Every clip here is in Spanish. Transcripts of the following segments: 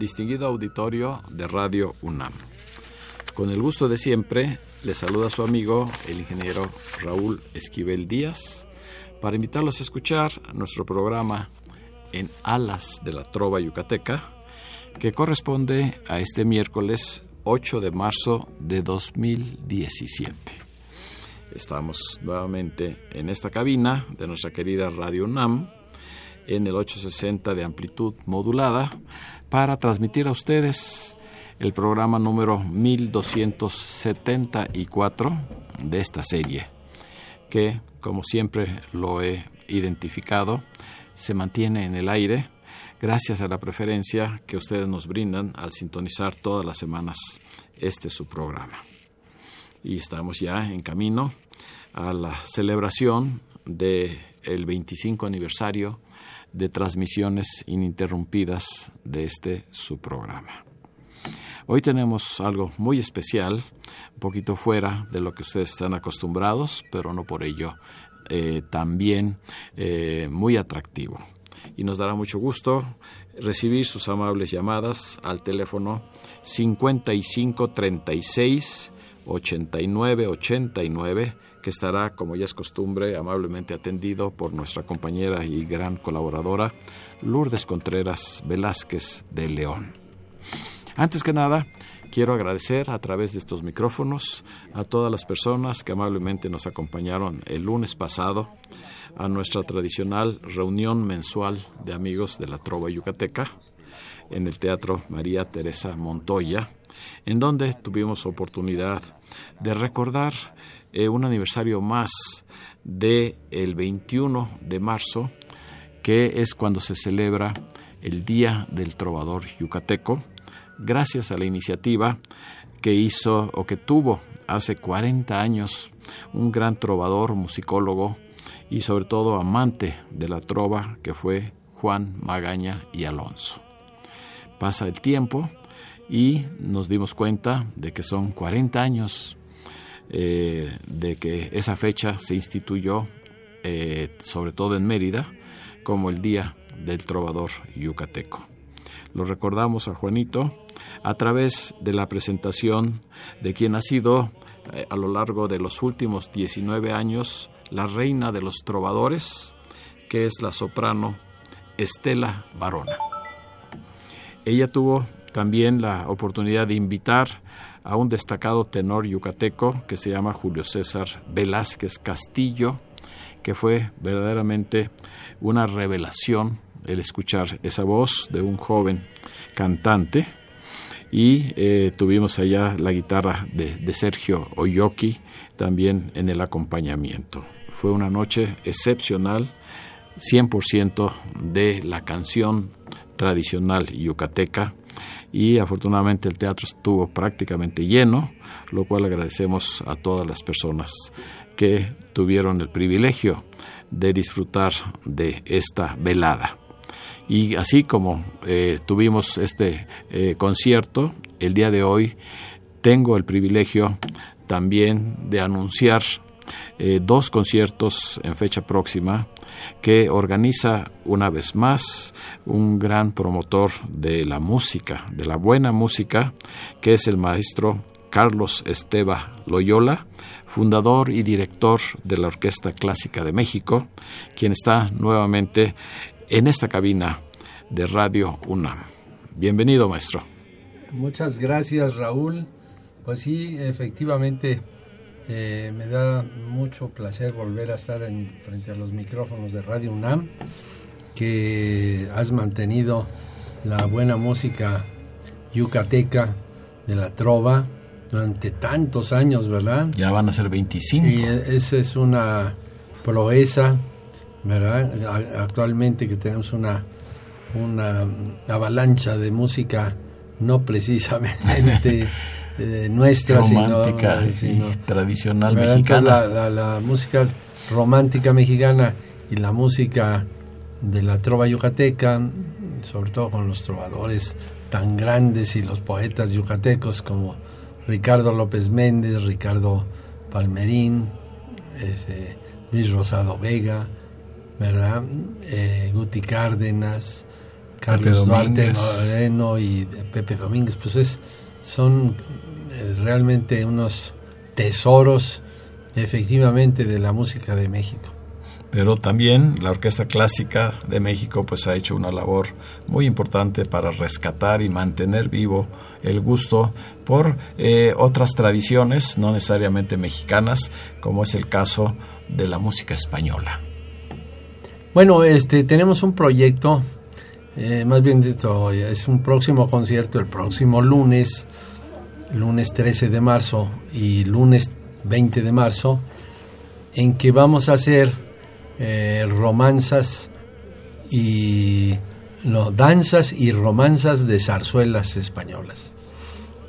distinguido auditorio de Radio UNAM. Con el gusto de siempre, le saluda su amigo, el ingeniero Raúl Esquivel Díaz, para invitarlos a escuchar nuestro programa en Alas de la Trova Yucateca, que corresponde a este miércoles 8 de marzo de 2017. Estamos nuevamente en esta cabina de nuestra querida Radio UNAM, en el 860 de amplitud modulada, para transmitir a ustedes el programa número 1274 de esta serie, que, como siempre lo he identificado, se mantiene en el aire gracias a la preferencia que ustedes nos brindan al sintonizar todas las semanas este su programa. Y estamos ya en camino a la celebración del el 25 aniversario de transmisiones ininterrumpidas de este su programa. Hoy tenemos algo muy especial, un poquito fuera de lo que ustedes están acostumbrados, pero no por ello eh, también eh, muy atractivo. Y nos dará mucho gusto recibir sus amables llamadas al teléfono 5536 8989 que estará, como ya es costumbre, amablemente atendido por nuestra compañera y gran colaboradora, Lourdes Contreras Velázquez de León. Antes que nada, quiero agradecer a través de estos micrófonos a todas las personas que amablemente nos acompañaron el lunes pasado a nuestra tradicional reunión mensual de amigos de la Trova Yucateca en el Teatro María Teresa Montoya, en donde tuvimos oportunidad de recordar eh, un aniversario más del el 21 de marzo, que es cuando se celebra el Día del Trovador Yucateco, gracias a la iniciativa que hizo o que tuvo hace 40 años un gran trovador, musicólogo y sobre todo amante de la trova que fue Juan Magaña y Alonso. Pasa el tiempo y nos dimos cuenta de que son 40 años eh, de que esa fecha se instituyó, eh, sobre todo en Mérida, como el Día del Trovador Yucateco. Lo recordamos a Juanito a través de la presentación de quien ha sido eh, a lo largo de los últimos 19 años la reina de los trovadores, que es la soprano Estela Barona. Ella tuvo también la oportunidad de invitar a un destacado tenor yucateco que se llama Julio César Velázquez Castillo, que fue verdaderamente una revelación el escuchar esa voz de un joven cantante. Y eh, tuvimos allá la guitarra de, de Sergio Oyoki también en el acompañamiento. Fue una noche excepcional, 100% de la canción tradicional yucateca y afortunadamente el teatro estuvo prácticamente lleno, lo cual agradecemos a todas las personas que tuvieron el privilegio de disfrutar de esta velada. Y así como eh, tuvimos este eh, concierto, el día de hoy tengo el privilegio también de anunciar eh, dos conciertos en fecha próxima que organiza una vez más un gran promotor de la música, de la buena música, que es el maestro Carlos Esteba Loyola, fundador y director de la Orquesta Clásica de México, quien está nuevamente en esta cabina de Radio UNAM. Bienvenido, maestro. Muchas gracias, Raúl. Pues sí, efectivamente, eh, me da mucho placer volver a estar en, frente a los micrófonos de Radio UNAM, que has mantenido la buena música yucateca de la trova durante tantos años, ¿verdad? Ya van a ser 25. Y esa es una proeza, ¿verdad? Actualmente que tenemos una, una avalancha de música no precisamente eh, nuestra, romántica sino, y tradicional mexicana. La, la, música romántica mexicana y la música de la trova yucateca, sobre todo con los trovadores tan grandes y los poetas yucatecos como Ricardo López Méndez, Ricardo Palmerín, este, Luis Rosado Vega, ¿verdad? Eh, Guti Cárdenas, Carlos Duarte Moreno y Pepe Domínguez, pues es, son realmente unos tesoros efectivamente de la música de México pero también la Orquesta Clásica de México pues ha hecho una labor muy importante para rescatar y mantener vivo el gusto por eh, otras tradiciones, no necesariamente mexicanas, como es el caso de la música española. Bueno, este tenemos un proyecto, eh, más bien dicho, es un próximo concierto el próximo lunes, lunes 13 de marzo y lunes 20 de marzo, en que vamos a hacer eh, romanzas y danzas y romanzas de zarzuelas españolas.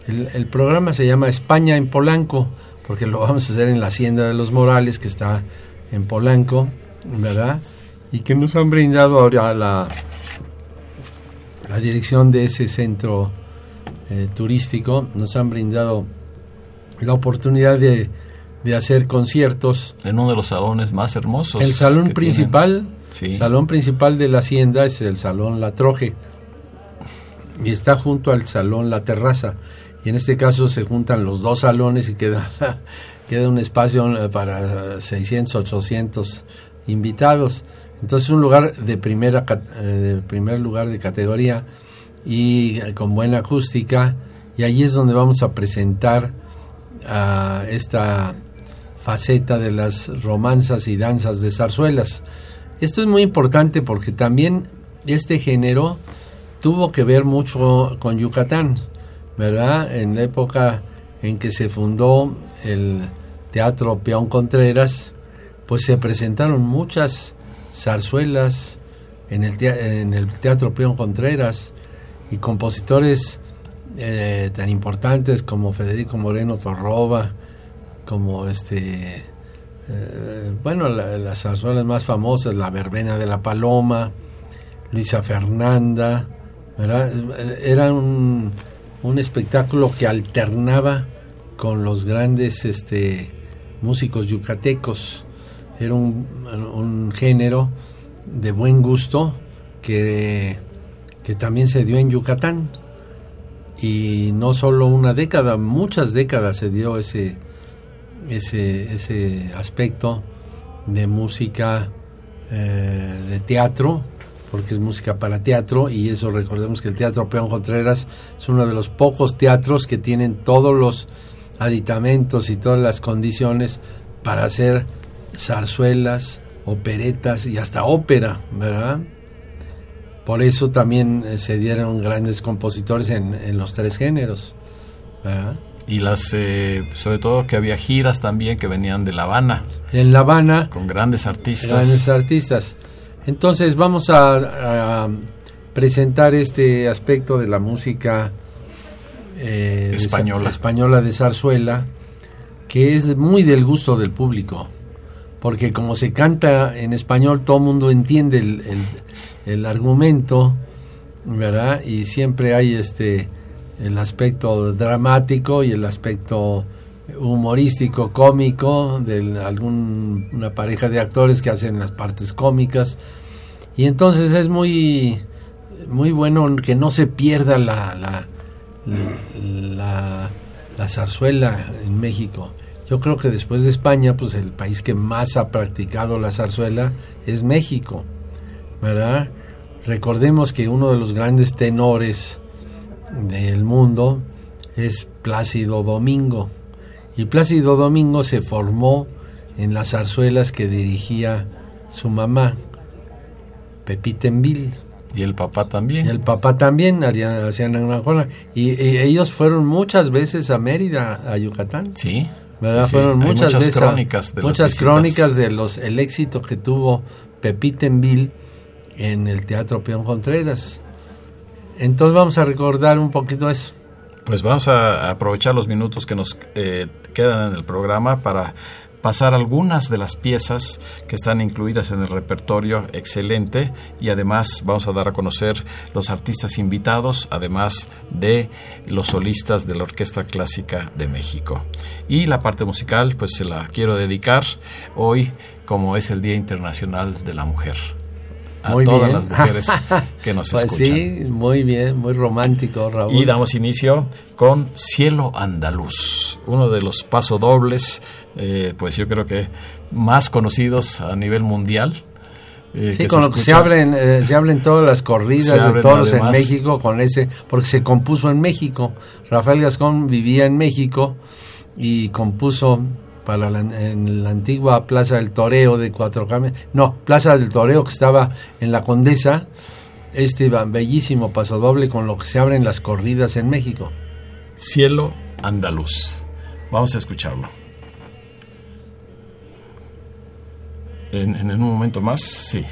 El, programa se llama España en Polanco, porque lo vamos a hacer en la Hacienda de los Morales, que está en Polanco, ¿verdad? Y que nos han brindado ahora la, la dirección de ese centro eh, turístico, nos han brindado la oportunidad de de hacer conciertos. En uno de los salones más hermosos. El salón principal, salón principal de la hacienda es el salón La Troje y está junto al salón La Terraza. Y en este caso se juntan los dos salones y queda, queda un espacio para 600, 800 invitados. Entonces un lugar de primera eh, de primer lugar de categoría y con buena acústica y ahí es donde vamos a presentar a esta faceta de las romanzas y danzas de zarzuelas. Esto es muy importante porque también este género tuvo que ver mucho con Yucatán, ¿verdad? En la época en que se fundó el Teatro Peón Contreras, pues se presentaron muchas zarzuelas en el, en el Teatro Peón Contreras y compositores eh, tan importantes como Federico Moreno Torroba, como este eh, bueno las zarzuelas más famosas la verbena de la paloma Luisa Fernanda era un, espectáculo que alternaba con los grandes este músicos yucatecos. Era un género de buen gusto que, que también se dio en Yucatán y no solo una década, muchas décadas se dio ese, ese, ese aspecto de música eh, de teatro, porque es música para teatro, y eso recordemos que el Teatro Peón Contreras es uno de los pocos teatros que tienen todos los aditamentos y todas las condiciones para hacer zarzuelas, operetas y hasta ópera, ¿verdad? Por eso también eh, se dieron grandes compositores en, en los tres géneros, ¿verdad? y las eh, sobre todo que había giras también que venían de La Habana. En La Habana. Con grandes artistas. Grandes artistas. Entonces vamos a, presentar este aspecto de la música eh, española. De, española de zarzuela, que es muy del gusto del público, porque como se canta en español, todo el mundo entiende el, el, el argumento, ¿verdad? Y siempre hay este el aspecto dramático y el aspecto humorístico, cómico, de algún, una pareja de actores que hacen las partes cómicas. Y entonces es muy, muy bueno que no se pierda la, la, la, la zarzuela en México. Yo creo que después de España, pues el país que más ha practicado la zarzuela es México, ¿verdad? Recordemos que uno de los grandes tenores del mundo es Plácido Domingo. Y Plácido Domingo se formó en las zarzuelas que dirigía su mamá, Pepita Envil. Y el papá también. El papá también hacían anaconda. Y, ellos fueron muchas veces a Mérida, a Yucatán. Sí. ¿verdad? Fueron muchas, veces crónicas de muchas crónicas de los el éxito que tuvo Pepita en en el Teatro Peón Contreras. Entonces vamos a recordar un poquito eso. Pues vamos a aprovechar los minutos que nos eh, quedan en el programa para pasar algunas de las piezas que están incluidas en el repertorio excelente y además vamos a dar a conocer los artistas invitados, además de los solistas de la Orquesta Clásica de México. Y la parte musical, pues se la quiero dedicar hoy como es el Día Internacional de la Mujer a todas las mujeres que nos pues escuchan. Sí, muy bien, muy romántico, Raúl. Y damos inicio con Cielo Andaluz, uno de los pasodobles, eh, pues yo creo que más conocidos a nivel mundial. Eh, sí, con lo que se abren, eh, se abren todas las corridas de toros en México con ese, porque se compuso en México. Rafael Gascón vivía en México y compuso para la, en la antigua Plaza del Toreo de Cuatro Caminos, no, Plaza del Toreo que estaba en la Condesa, este bellísimo pasodoble con lo que se abren las corridas en México. Cielo andaluz. Vamos a escucharlo. En, en un momento más, sí.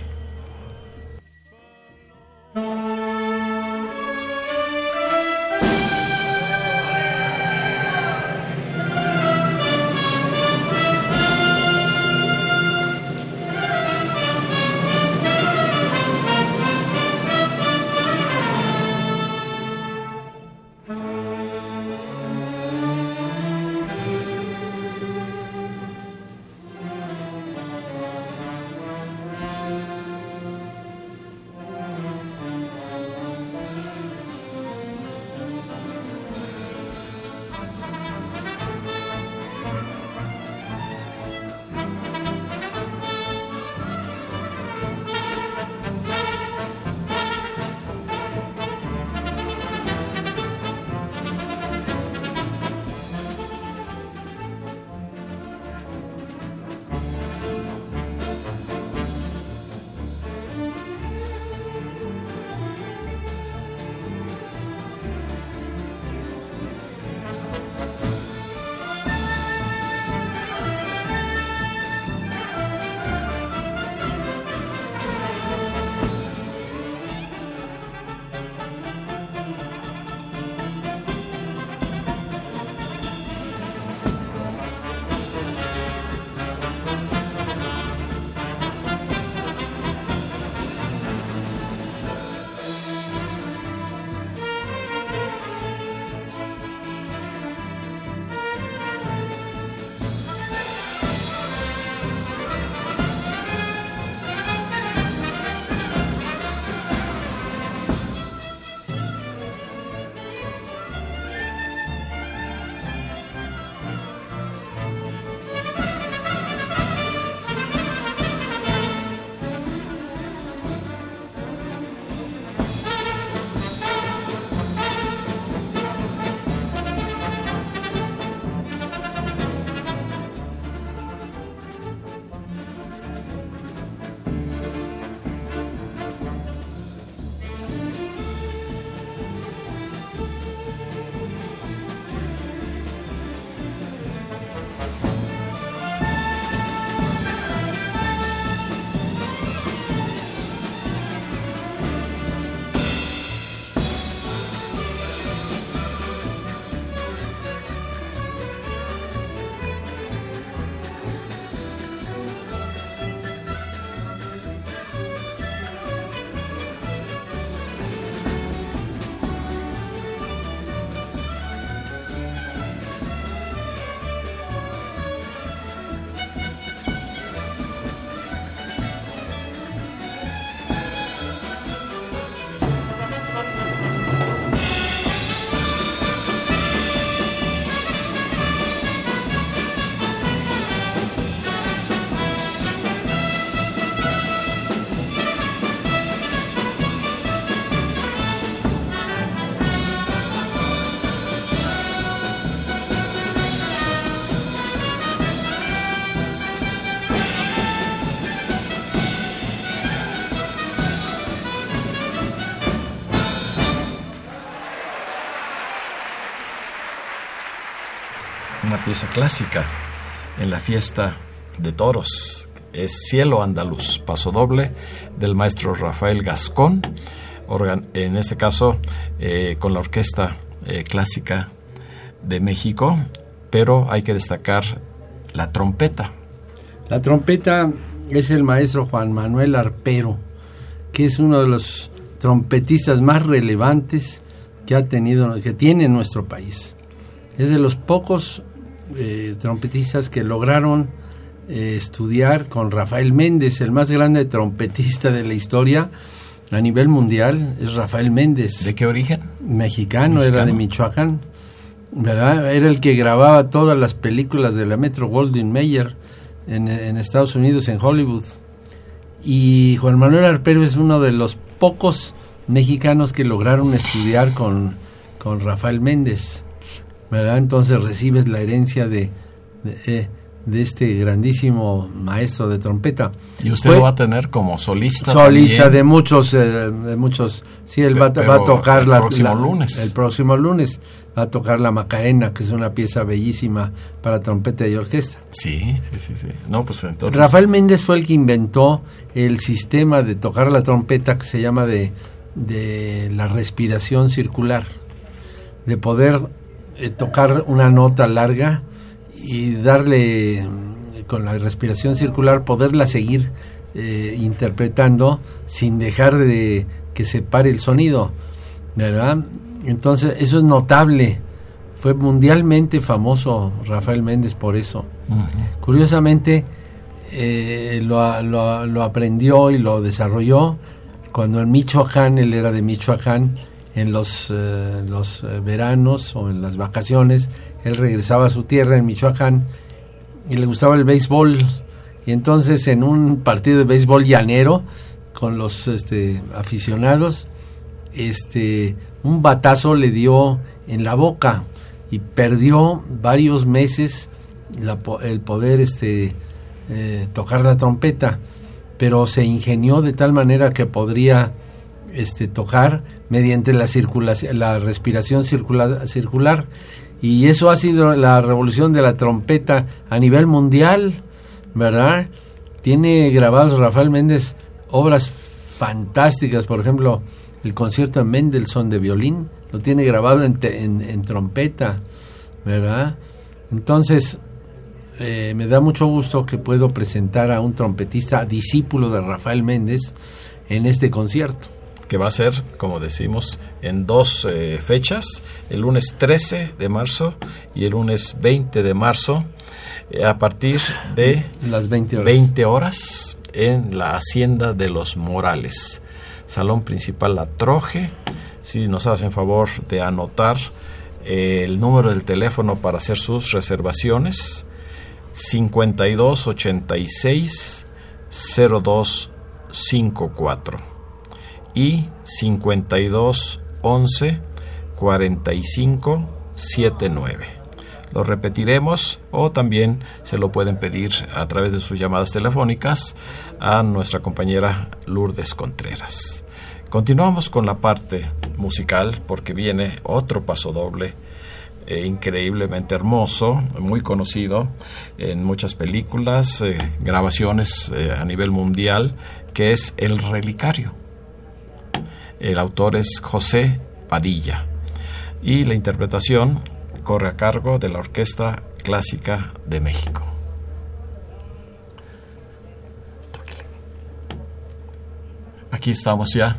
Pieza clásica en la fiesta de toros. Es Cielo Andaluz, paso doble del maestro Rafael Gascón, en este caso eh, con la Orquesta eh, Clásica de México, pero hay que destacar la trompeta. La trompeta es el maestro Juan Manuel Arpero, que es uno de los trompetistas más relevantes que ha tenido, que tiene nuestro país. Es de los pocos eh, trompetistas que lograron eh, estudiar con Rafael Méndez, el más grande trompetista de la historia a nivel mundial, es Rafael Méndez. ¿De qué origen? Mexicano, era de Michoacán. ¿verdad? Era el que grababa todas las películas de la Metro Goldwyn Mayer en, en Estados Unidos, en Hollywood. Y Juan Manuel Arpero es uno de los pocos mexicanos que lograron estudiar con, con Rafael Méndez. ¿Verdad? Entonces recibes la herencia de, de, eh, este grandísimo maestro de trompeta. Y usted lo va a tener como solista. Solista de muchos, eh, de muchos. Sí, él va, a tocar el próximo lunes. El próximo lunes va a tocar la Macarena, que es una pieza bellísima para trompeta y orquesta. Sí, sí, sí, No, pues entonces. Rafael Méndez fue el que inventó el sistema de tocar la trompeta que se llama de, de la respiración circular, de poder eh, tocar una nota larga y darle con la respiración circular poderla seguir eh, interpretando sin dejar de que se pare el sonido, ¿verdad? Entonces eso es notable. Fue mundialmente famoso Rafael Méndez por eso. Curiosamente eh, lo, lo, lo, aprendió y lo desarrolló cuando en Michoacán, él era de Michoacán, en los, eh, los eh, veranos o en las vacaciones, él regresaba a su tierra en Michoacán y le gustaba el béisbol. Y entonces en un partido de béisbol llanero con los este, aficionados, este, un batazo le dio en la boca y perdió varios meses el poder este, eh, tocar la trompeta, pero se ingenió de tal manera que podría este, tocar mediante la, circulación, la respiración circular, circular. Y eso ha sido la revolución de la trompeta a nivel mundial, ¿verdad? Tiene grabados Rafael Méndez obras fantásticas, por ejemplo, el concierto de Mendelssohn de violín, lo tiene grabado en, en, trompeta, ¿verdad? Entonces, eh, me da mucho gusto que puedo presentar a un trompetista discípulo de Rafael Méndez en este concierto que va a ser, como decimos, en dos eh, fechas, el lunes 13 de marzo y el lunes 20 de marzo, eh, a partir de las 20 horas. 20 horas en la Hacienda de los Morales. Salón principal La Troje. Si nos hacen favor de anotar eh, el número del teléfono para hacer sus reservaciones, 5286 0254 y 52 11 45 79. Lo repetiremos o también se lo pueden pedir a través de sus llamadas telefónicas a nuestra compañera Lourdes Contreras. Continuamos con la parte musical porque viene otro paso doble eh, increíblemente hermoso, muy conocido en muchas películas, eh, grabaciones eh, a nivel mundial, que es El Relicario. El autor es José Padilla y la interpretación corre a cargo de la Orquesta Clásica de México. Aquí estamos ya.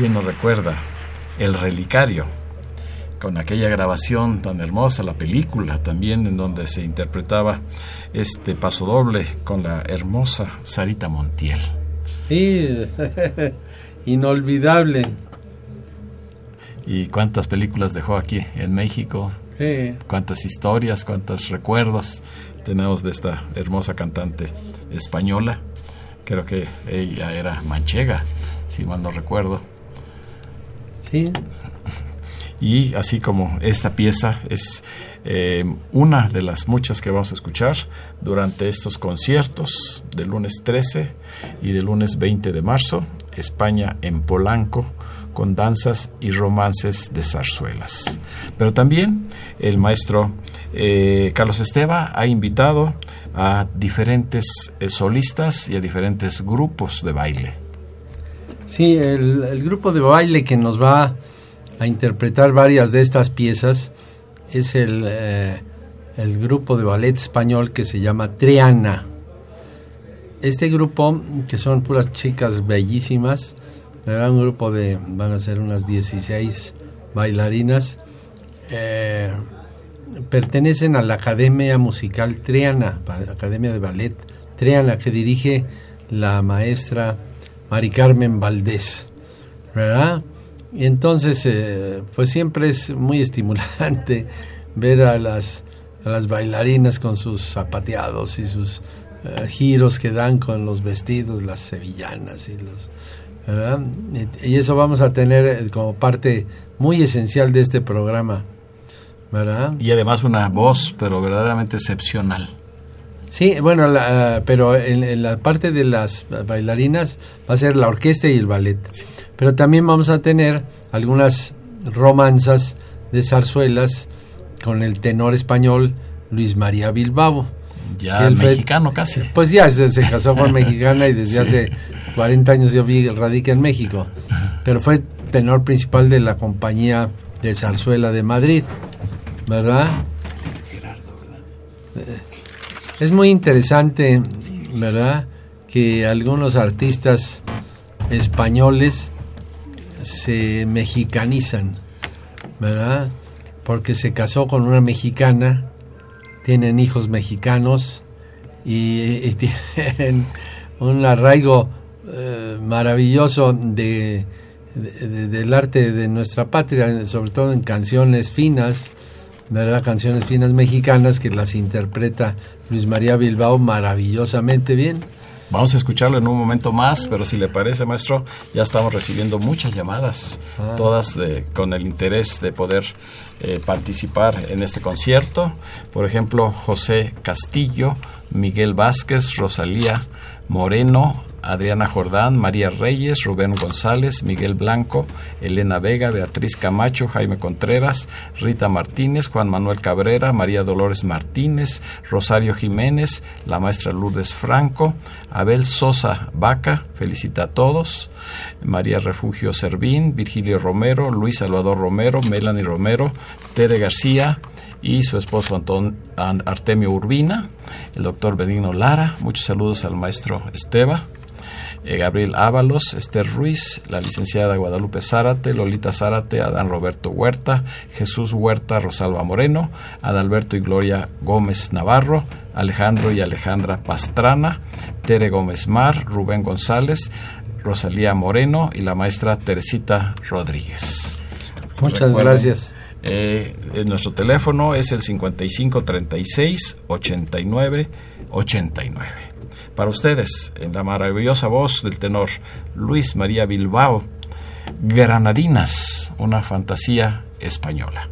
¿Quién nos recuerda? El Relicario, con aquella grabación tan hermosa, la película también en donde se interpretaba este paso doble con la hermosa Sarita Montiel. Sí, inolvidable. ¿Y cuántas películas dejó aquí en México? Sí. ¿Cuántas historias, cuántos recuerdos tenemos de esta hermosa cantante española? Creo que ella era manchega, si mal no recuerdo. Y así como esta pieza es eh, una de las muchas que vamos a escuchar durante estos conciertos del lunes 13 y del lunes 20 de marzo, España en Polanco, con danzas y romances de zarzuelas. Pero también el maestro eh, Carlos Esteva ha invitado a diferentes eh, solistas y a diferentes grupos de baile. Sí, el, grupo de baile que nos va a interpretar varias de estas piezas es el, eh, el grupo de ballet español que se llama Triana. Este grupo, que son puras chicas bellísimas, un grupo de, van a ser unas 16 bailarinas, eh, pertenecen a la Academia Musical Triana, Academia de Ballet Triana, que dirige la maestra Mari Carmen Valdés, ¿verdad? Y entonces, eh, pues siempre es muy estimulante ver a las, a las bailarinas con sus zapateados y sus eh, giros que dan con los vestidos, las sevillanas y los y eso vamos a tener eh, como parte muy esencial de este programa, ¿verdad? Y además una voz, pero verdaderamente excepcional. Sí, bueno, ah, pero en, la parte de las bailarinas va a ser la orquesta y el ballet. Pero también vamos a tener algunas romanzas de zarzuelas con el tenor español Luis María Bilbao. Ya mexicano casi. Pues ya se, casó con mexicana y desde hace 40 años yo vi radica en México, pero fue tenor principal de la compañía de zarzuela de Madrid, ¿verdad? Eh, es muy interesante, ¿verdad? Que algunos artistas españoles se mexicanizan, ¿verdad? Porque se casó con una mexicana, tienen hijos mexicanos y tienen un arraigo eh, maravilloso de, del arte de nuestra patria, sobre todo en canciones finas, ¿verdad? Canciones finas mexicanas que las interpreta Luis María Bilbao maravillosamente bien. Vamos a escucharlo en un momento más, pero si le parece, maestro, ya estamos recibiendo muchas llamadas, ah. todas de, con el interés de poder eh, participar en este concierto. Por ejemplo, José Castillo, Miguel Vázquez, Rosalía Moreno, Adriana Jordán, María Reyes, Rubén González, Miguel Blanco, Elena Vega, Beatriz Camacho, Jaime Contreras, Rita Martínez, Juan Manuel Cabrera, María Dolores Martínez, Rosario Jiménez, la maestra Lourdes Franco, Abel Sosa Vaca, felicita a todos, María Refugio Servín, Virgilio Romero, Luis Salvador Romero, Melanie Romero, Tere García, y su esposo Artemio Urbina, el doctor Benigno Lara, muchos saludos al maestro Esteba, eh, Gabriel Ábalos, Esther Ruiz, la licenciada Guadalupe Zárate, Lolita Zárate, Adán Roberto Huerta, Jesús Huerta, Rosalba Moreno, Adalberto y Gloria Gómez Navarro, Alejandro y Alejandra Pastrana, Tere Gómez Mar, Rubén González, Rosalía Moreno y la maestra Teresita Rodríguez. Muchas gracias. Eh, nuestro teléfono es el 5536 89 89 para ustedes, en la maravillosa voz del tenor Luis María Bilbao, Granadinas, una fantasía española.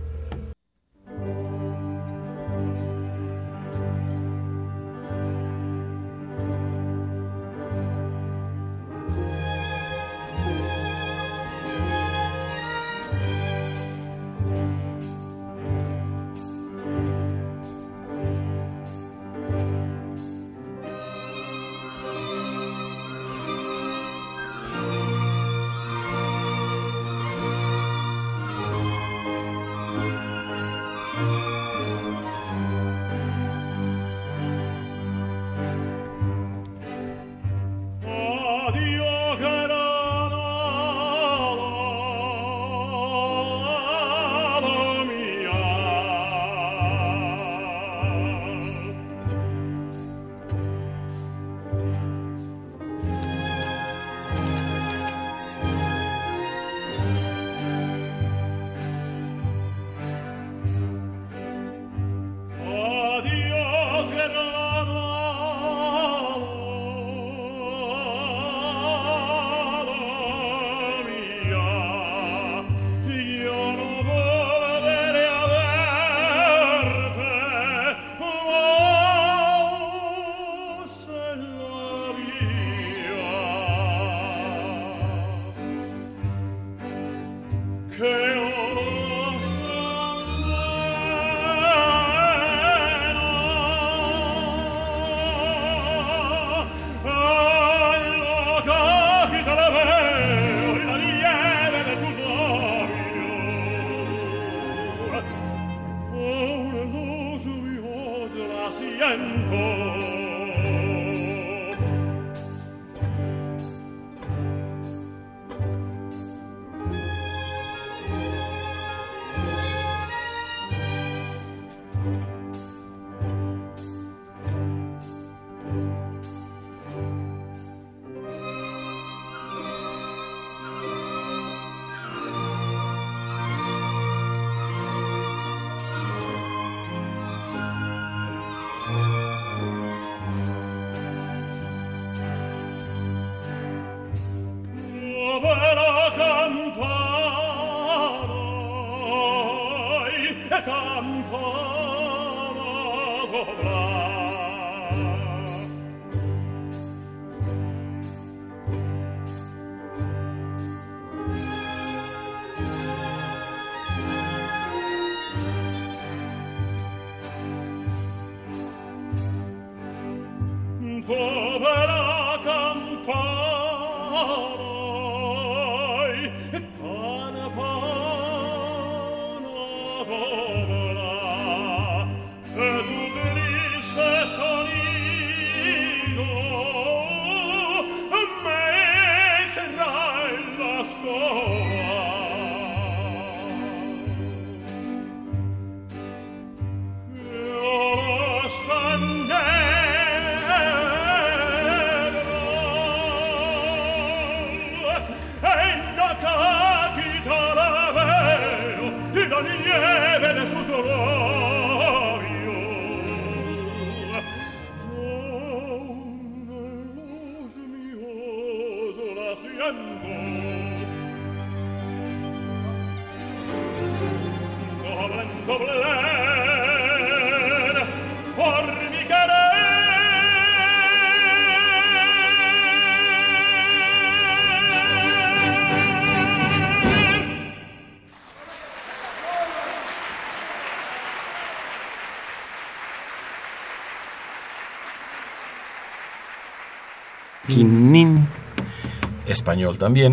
Español también,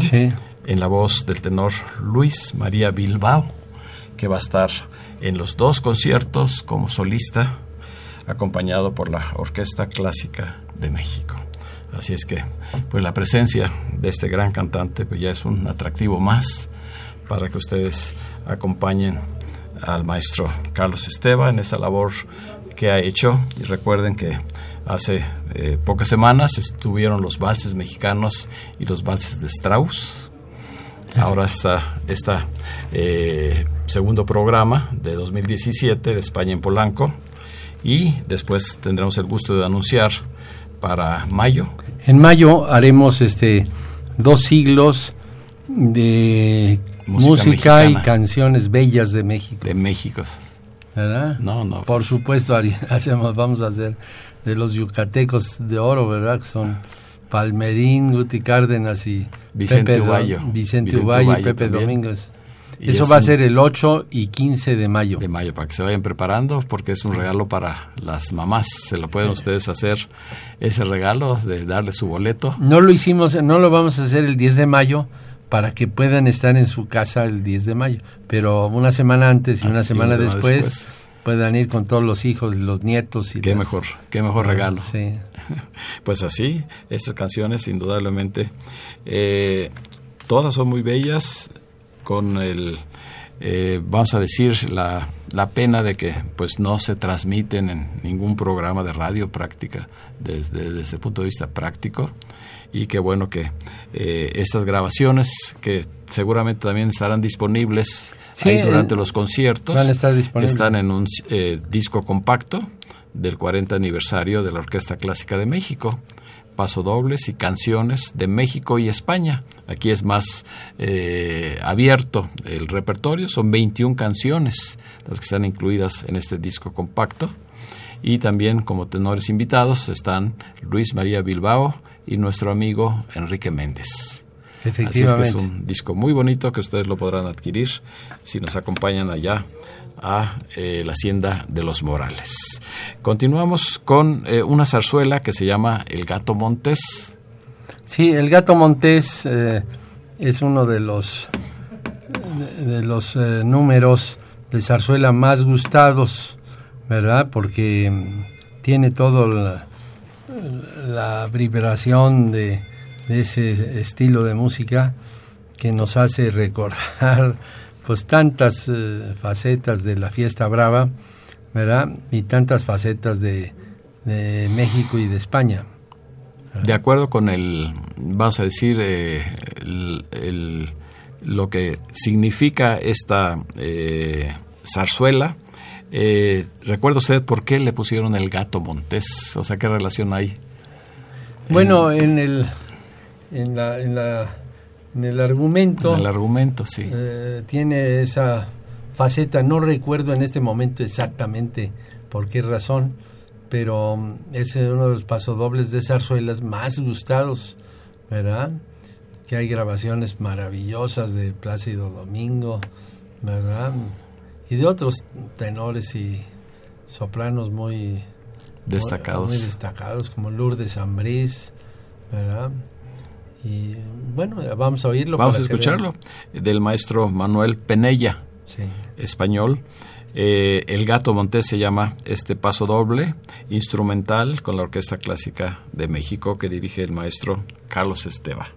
en la voz del tenor Luis María Bilbao, que va a estar en los dos conciertos como solista, acompañado por la Orquesta Clásica de México. Así es que, pues la presencia de este gran cantante pues ya es un atractivo más para que ustedes acompañen al maestro Carlos Esteba en esta labor que ha hecho. Y recuerden que hace eh, pocas semanas estuvieron los valses mexicanos y los valses de Strauss. Ahora está este segundo programa de 2017 de España en Polanco y después tendremos el gusto de anunciar para mayo. En mayo haremos este dos siglos de música, y canciones bellas de México. De México. ¿Verdad? No, no. Por pues. supuesto, hacemos, vamos a hacer de los yucatecos de oro, ¿verdad? Que son Palmerín, Guti Cárdenas y Vicente Pepe Vicente, y Pepe Domínguez. Eso va a ser el 8 y 15 de mayo. De mayo, para que se vayan preparando, porque es un regalo para las mamás. Se lo pueden ustedes hacer, ese regalo de darle su boleto. No lo hicimos, no lo vamos a hacer el 10 de mayo, para que puedan estar en su casa el 10 de mayo. Pero una semana antes y una semana después puedan ir con todos los hijos, los nietos. y Qué mejor, qué mejor regalo. Sí. pues así, estas canciones indudablemente, eh, todas son muy bellas, con el, eh, vamos a decir, la, la, pena de que pues no se transmiten en ningún programa de radio práctica desde, desde el punto de vista práctico y qué bueno que eh, estas grabaciones que seguramente también estarán disponibles ahí durante los conciertos. Están en un eh, disco compacto del 40 aniversario de la Orquesta Clásica de México. Pasodobles y canciones de México y España. Aquí es más eh, abierto el repertorio, son 21 canciones las que están incluidas en este disco compacto. Y también como tenores invitados están Luis María Bilbao y nuestro amigo Enrique Méndez. Así es que es un disco muy bonito que ustedes lo podrán adquirir si nos acompañan allá a eh, la hacienda de los Morales. Continuamos con eh, una zarzuela que se llama El Gato Montés. Sí, El Gato Montés eh, es uno de los de los números de zarzuela más gustados, ¿verdad? Porque mm, tiene todo la, la vibración de, de ese estilo de música que nos hace recordar pues tantas eh, facetas de la fiesta brava, ¿verdad? Y tantas facetas de, México y de España. De acuerdo con el, vamos a decir, eh, lo que significa esta eh, zarzuela, ¿recuerda usted por qué le pusieron el gato montés? O sea, ¿qué relación hay? Bueno, en el en la, en la en el argumento. En el argumento, sí. Eh, tiene esa faceta, no recuerdo en este momento exactamente por qué razón, pero mm, es uno de los pasodobles de zarzuelas más gustados, ¿verdad? Que hay grabaciones maravillosas de Plácido Domingo, ¿verdad? Y de otros tenores y sopranos muy destacados, muy, destacados como Lourdes Ambrís, ¿verdad? Y bueno, vamos a oírlo. Vamos a escucharlo, del maestro Manuel Penella, español. Eh, el Gato Montés se llama este paso doble instrumental con la Orquesta Clásica de México que dirige el maestro Carlos Esteba.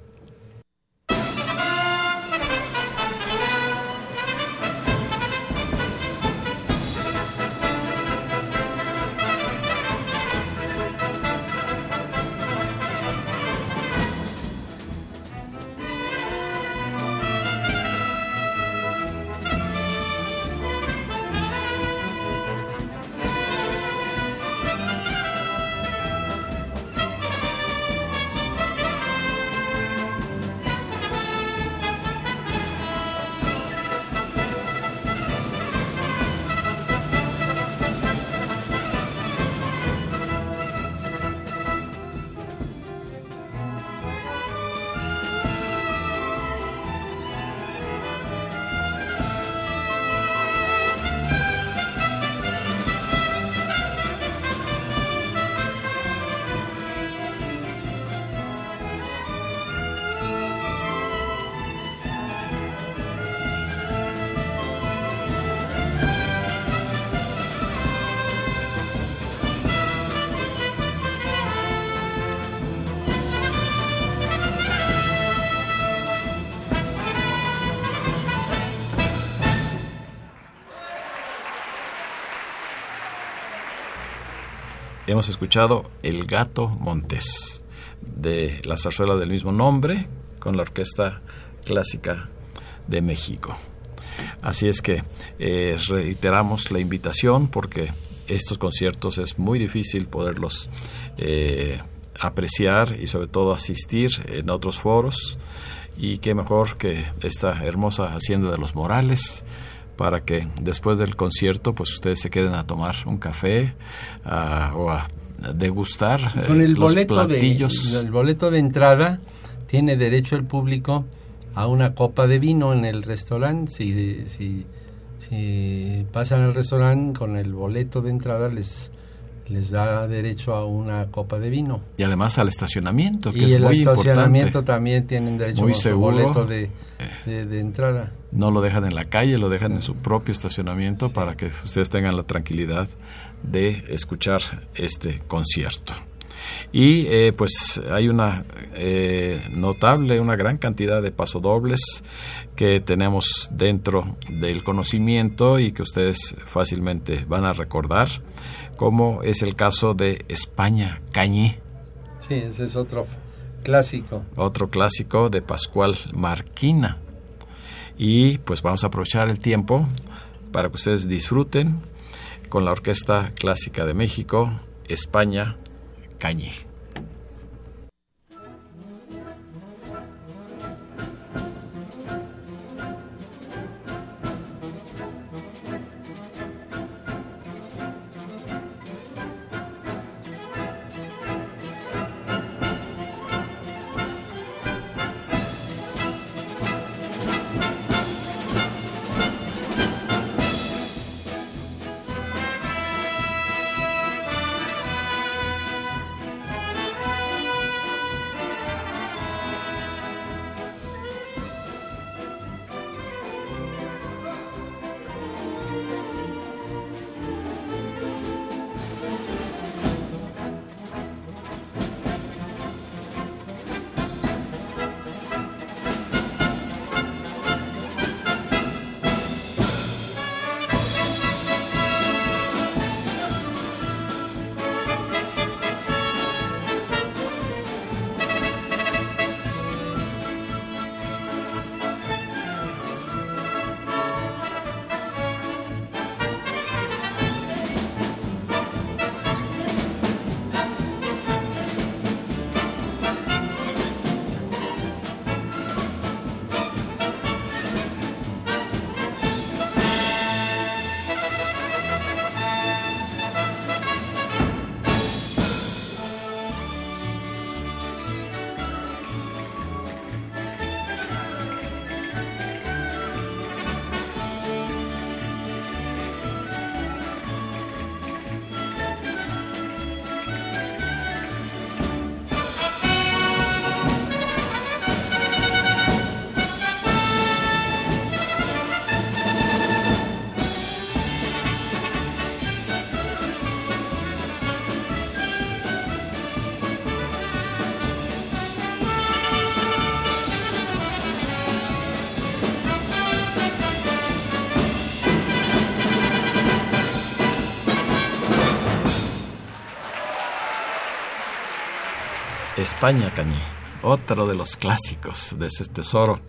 Escuchado El Gato Montes, de la zarzuela del mismo nombre, con la Orquesta Clásica de México. Así es que eh, reiteramos la invitación porque estos conciertos es muy difícil poderlos eh, apreciar y sobre todo asistir en otros foros y qué mejor que esta hermosa hacienda de los Morales para que después del concierto pues ustedes se queden a tomar un café o a degustar eh, Con el los boleto platillos. De, el boleto de entrada tiene derecho el público a una copa de vino en el restaurante. Si, si, si pasan al restaurante con el boleto de entrada les les da derecho a una copa de vino. Y además al estacionamiento, que y es muy importante. el estacionamiento también tienen derecho a un boleto de, de, entrada. No lo dejan en la calle, lo dejan en su propio estacionamiento para que ustedes tengan la tranquilidad de escuchar este concierto. Y eh, pues hay una eh, notable, una gran cantidad de pasodobles que tenemos dentro del conocimiento y que ustedes fácilmente van a recordar como es el caso de España Cañé. Sí, ese es otro clásico. Otro clásico de Pascual Marquina. Y pues vamos a aprovechar el tiempo para que ustedes disfruten con la Orquesta Clásica de México, España Cañé. España Cañí, otro de los clásicos de ese tesoro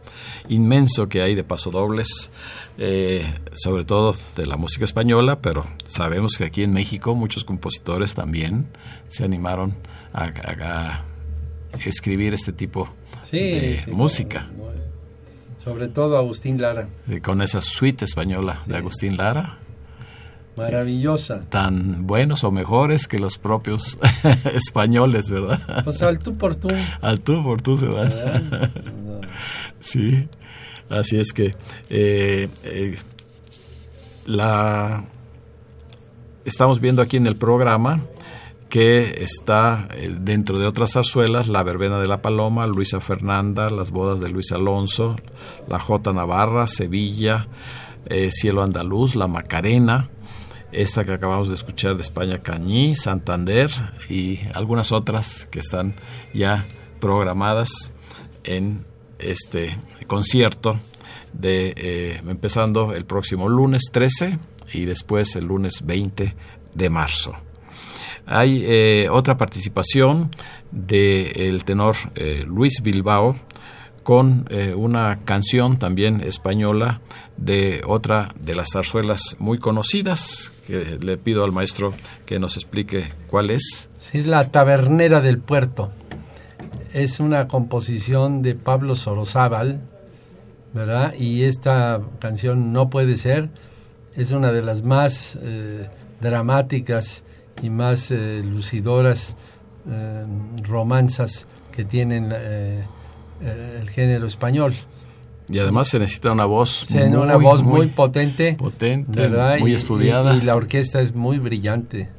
inmenso que hay de pasodobles, eh, sobre todo de la música española, pero sabemos que aquí en México muchos compositores también se animaron a, escribir este tipo de música. Sobre todo Agustín Lara. con esa suite española de Agustín Lara Maravillosa. Tan buenos o mejores que los propios españoles, ¿verdad? Pues al tú por tú. Al tú por tú se dan. Sí, así es que eh, eh, la estamos viendo aquí en el programa que está eh, dentro de otras zarzuelas, La Verbena de la Paloma, Luisa Fernanda, Las Bodas de Luis Alonso, La J Navarra, Sevilla, Cielo Andaluz, La Macarena, esta que acabamos de escuchar de España Cañí, Santander y algunas otras que están ya programadas en este concierto de eh, empezando el próximo lunes 13 y después el lunes 20 de marzo. Hay eh, otra participación del tenor eh, Luis Bilbao con una canción también española de otra de las zarzuelas muy conocidas, que le pido al maestro que nos explique cuál es. Sí, es la Tabernera del Puerto. Es una composición de Pablo Sorozábal, ¿verdad? Y esta canción No puede ser, es una de las más eh, dramáticas y más eh, lucidoras eh, romanzas que tienen el género español. Y además se necesita una voz. muy, una voz muy, potente. Potente, muy estudiada. Y, la orquesta es muy brillante.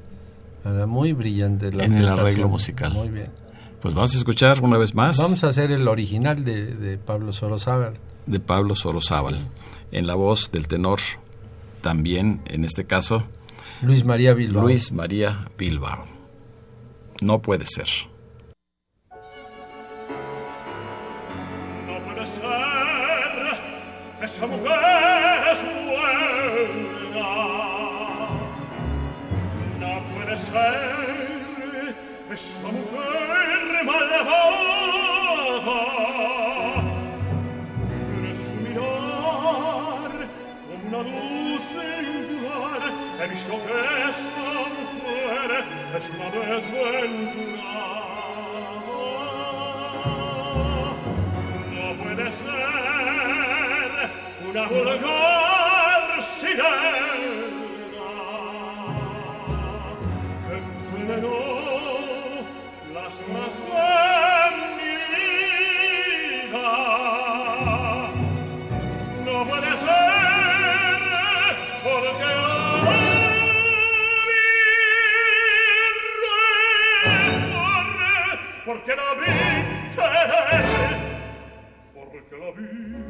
Muy brillante. en el arreglo musical. Muy bien. Pues vamos a escuchar una vez más. Vamos a hacer el original de, Pablo Sorozábal. De Pablo Sorozábal. En la voz del tenor, también, en este caso. Luis María Bilbao. Luis María Bilbao. No puede ser. buena ser, esa mujer es buena. No puede ser esa mujer malvada. En su mirar, con una luz singular, he visto que esa mujer es una desventurada. da vulgar si que Tempene las más mi vida. No puede ser porque Porque la vi querer Porque la vi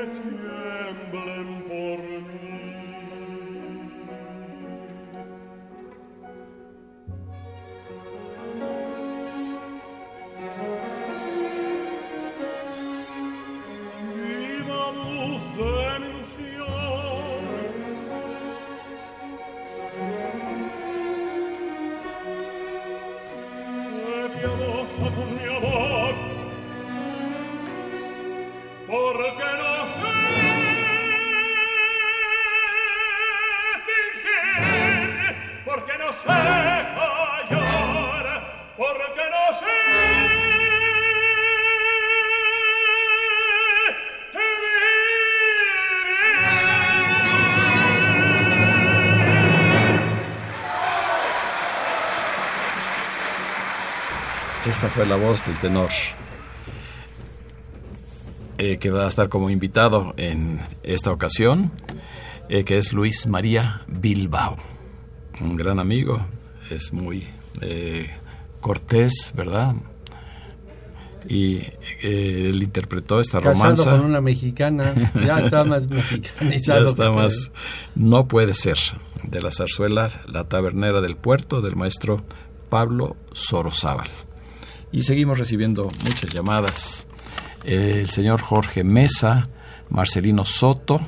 Que fue la voz del tenor eh, que va a estar como invitado en esta ocasión, eh, que es Luis María Bilbao, un gran amigo, es muy eh, cortés, ¿verdad? Y él interpretó esta Casado romanza. con una mexicana, ya está más mexicanizado. Ya está más. No puede ser. De la zarzuela La Tabernera del Puerto, del maestro Pablo Sorozábal. Y seguimos recibiendo muchas llamadas. el señor Jorge Mesa, Marcelino Soto,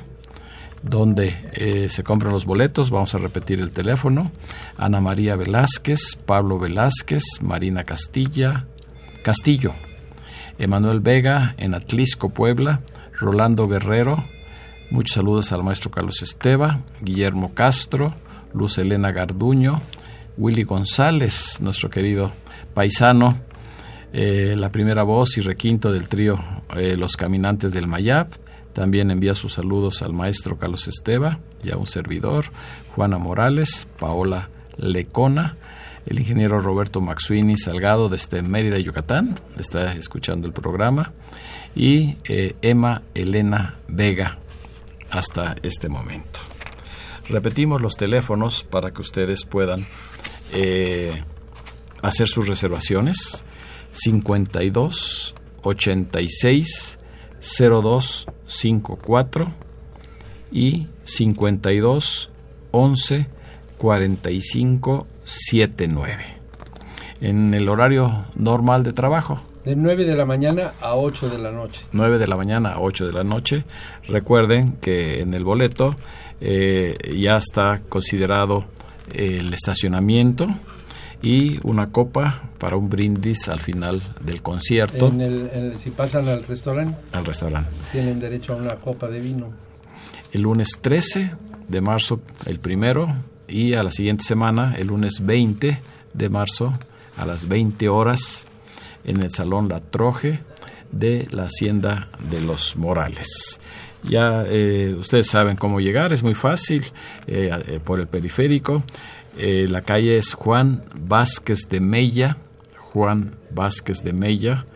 donde eh, se compran los boletos, vamos a repetir el teléfono, Ana María Velázquez, Pablo Velázquez, Marina Castilla, Castillo, Emanuel Vega en Atlisco, Puebla, Rolando Guerrero, muchos saludos al maestro Carlos Esteba, Guillermo Castro, Luz Elena Garduño, Willy González, nuestro querido paisano, eh, la primera voz y requinto del trío eh, Los Caminantes del Mayab. También envía sus saludos al maestro Carlos Esteba y a un servidor, Juana Morales, Paola Lecona, el ingeniero Roberto Maxuini Salgado desde Mérida, Yucatán, está escuchando el programa, y eh, Emma Elena Vega hasta este momento. Repetimos los teléfonos para que ustedes puedan hacer sus reservaciones. 52 86 0254 y 52 11 45 79. En el horario normal de trabajo. De 9 de la mañana a 8 de la noche. 9 de la mañana a 8 de la noche. Recuerden que en el boleto eh, ya está considerado el estacionamiento y una copa para un brindis al final del concierto. En el, en si pasan al restaurante. Al restaurante. Tienen derecho a una copa de vino. El lunes 13 de marzo, el primero, y a la siguiente semana, el lunes 20 de marzo, a las 20 horas, en el Salón La Troje de la Hacienda de los Morales. Ya eh, ustedes saben cómo llegar, es muy fácil, eh, eh, por el periférico. Eh, la calle es Juan Vázquez de Mella, Juan Vázquez de Mella,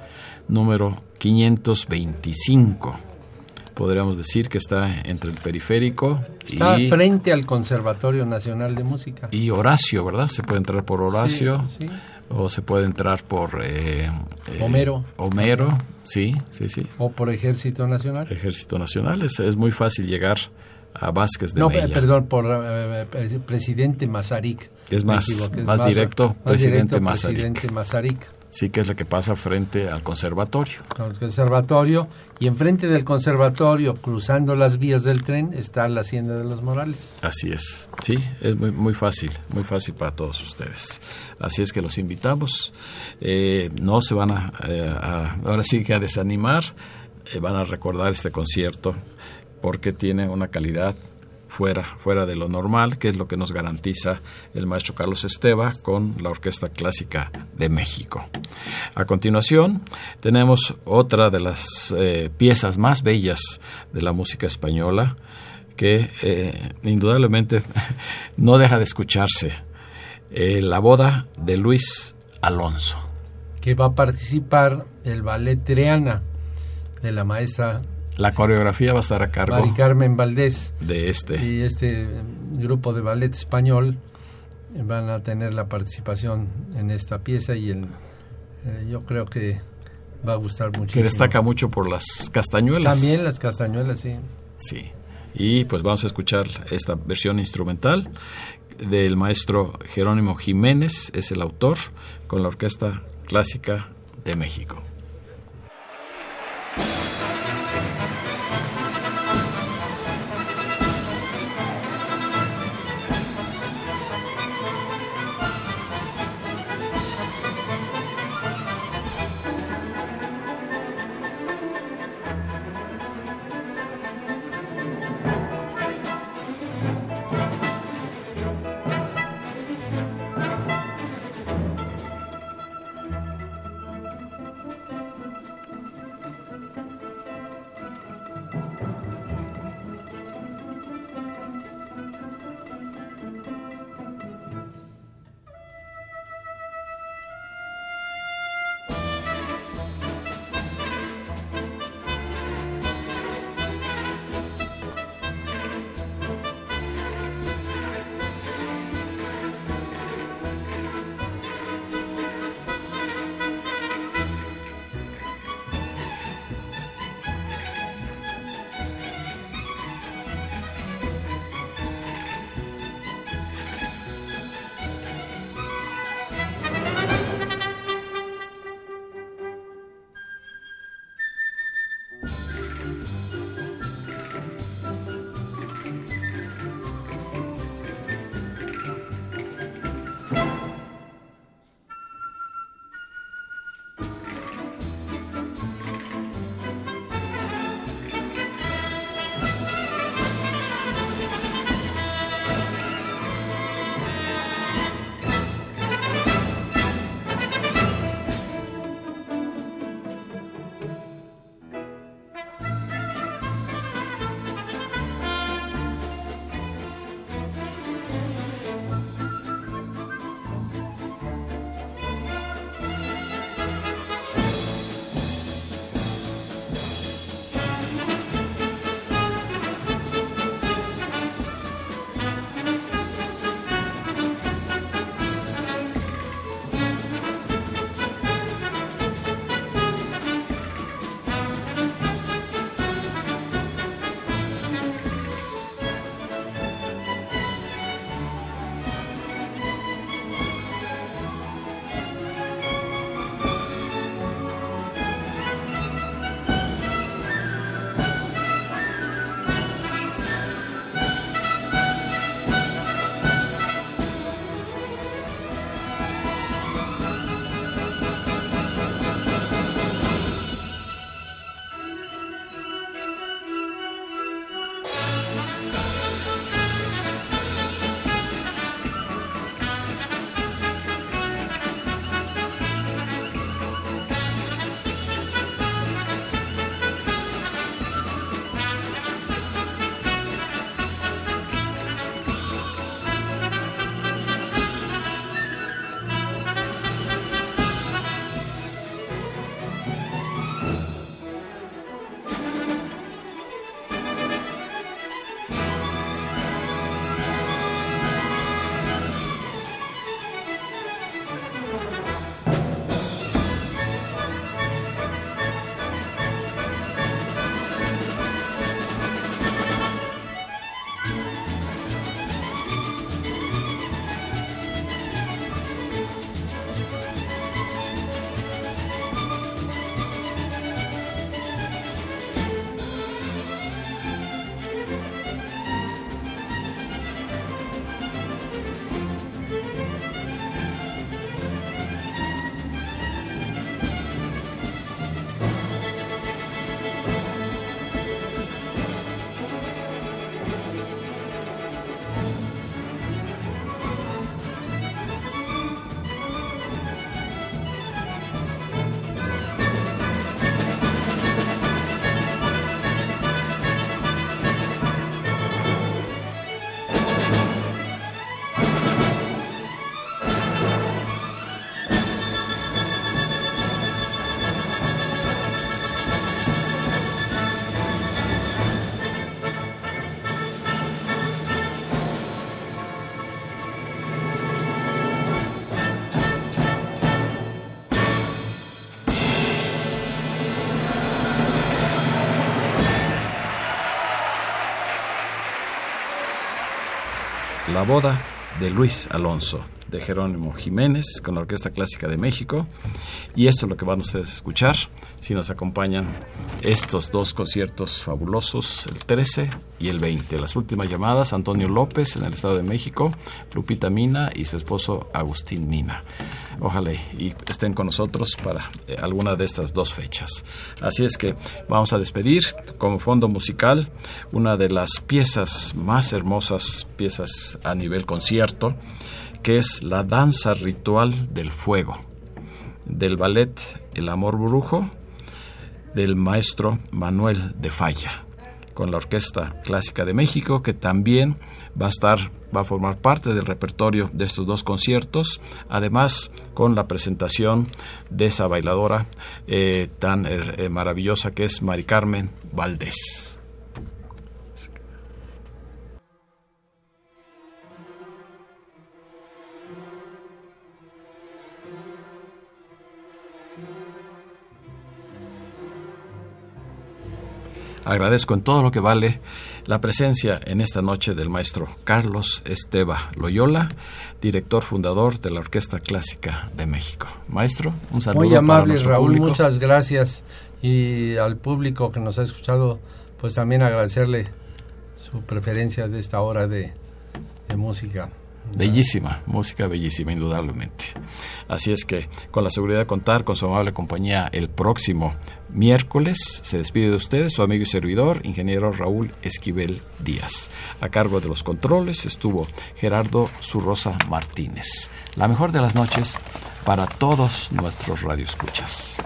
número 525. Podríamos decir que está entre el periférico está y, frente al Conservatorio Nacional de Música. y Horacio, ¿verdad? Se puede entrar por Horacio Sí, sí. o se puede entrar por eh, eh, Homero. Homero, sí, sí, sí. O por Ejército Nacional. Ejército Nacional. Es, es muy fácil llegar a Vázquez de No, Mella. eh, perdón, por eh, eh, Presidente Mazarik. Es más- es más directo, Presidente directo. Presidente Mazarik. Sí, que es la que pasa frente al conservatorio. con el conservatorio y enfrente del conservatorio, cruzando las vías del tren, está la Hacienda de los Morales. Así es, sí, es muy, muy fácil, muy fácil para todos ustedes. Así es que los invitamos. Eh, no se van a, eh, a- ahora sí que a desanimar, eh, van a recordar este concierto porque tiene una calidad fuera, fuera de lo normal, que es lo que nos garantiza el maestro Carlos Esteva con la Orquesta Clásica de México. A continuación, tenemos otra de las eh, piezas más bellas de la música española, que eh, indudablemente no deja de escucharse, eh, la boda de Luis Alonso. que va a participar el ballet Triana de la maestra La coreografía va a estar a cargo Mari Carmen Valdés de este. y este eh, grupo de ballet español van a tener la participación en esta pieza y el, eh, yo creo que va a gustar muchísimo. que destaca mucho por las castañuelas. También las castañuelas, sí. Sí. Y pues vamos a escuchar esta versión instrumental del maestro Jerónimo Jiménez, es el autor, con la Orquesta Clásica de México. La boda de Luis Alonso de Jerónimo Jiménez con la Orquesta Clásica de México. Y esto es lo que van ustedes a escuchar si nos acompañan estos dos conciertos fabulosos, el 13 y el 20. Las últimas llamadas, Antonio López en el Estado de México, Lupita Mina y su esposo Agustín Mina. Ojalá y estén con nosotros para eh, alguna de estas dos fechas. Así es que vamos a despedir como fondo musical una de las piezas más hermosas, piezas a nivel concierto, que es la danza ritual del fuego, del ballet El Amor Brujo, del maestro Manuel de Falla, con la Orquesta Clásica de México, que también va a estar, va a formar parte del repertorio de estos dos conciertos, además con la presentación de esa bailadora eh, tan eh, maravillosa que es Mari Carmen Valdés. Agradezco en todo lo que vale la presencia en esta noche del maestro Carlos Esteba Loyola, director fundador de la Orquesta Clásica de México. Maestro, un saludo. Muy amable Raúl, muchas gracias y al público que nos ha escuchado, pues también agradecerle su preferencia de esta hora de, de música. Bellísima, música bellísima, indudablemente. Así es que, con la seguridad de contar con su amable compañía el próximo miércoles, se despide de ustedes su amigo y servidor, ingeniero Raúl Esquivel Díaz. A cargo de los controles estuvo Gerardo Zurrosa Martínez. La mejor de las noches para todos nuestros radioescuchas.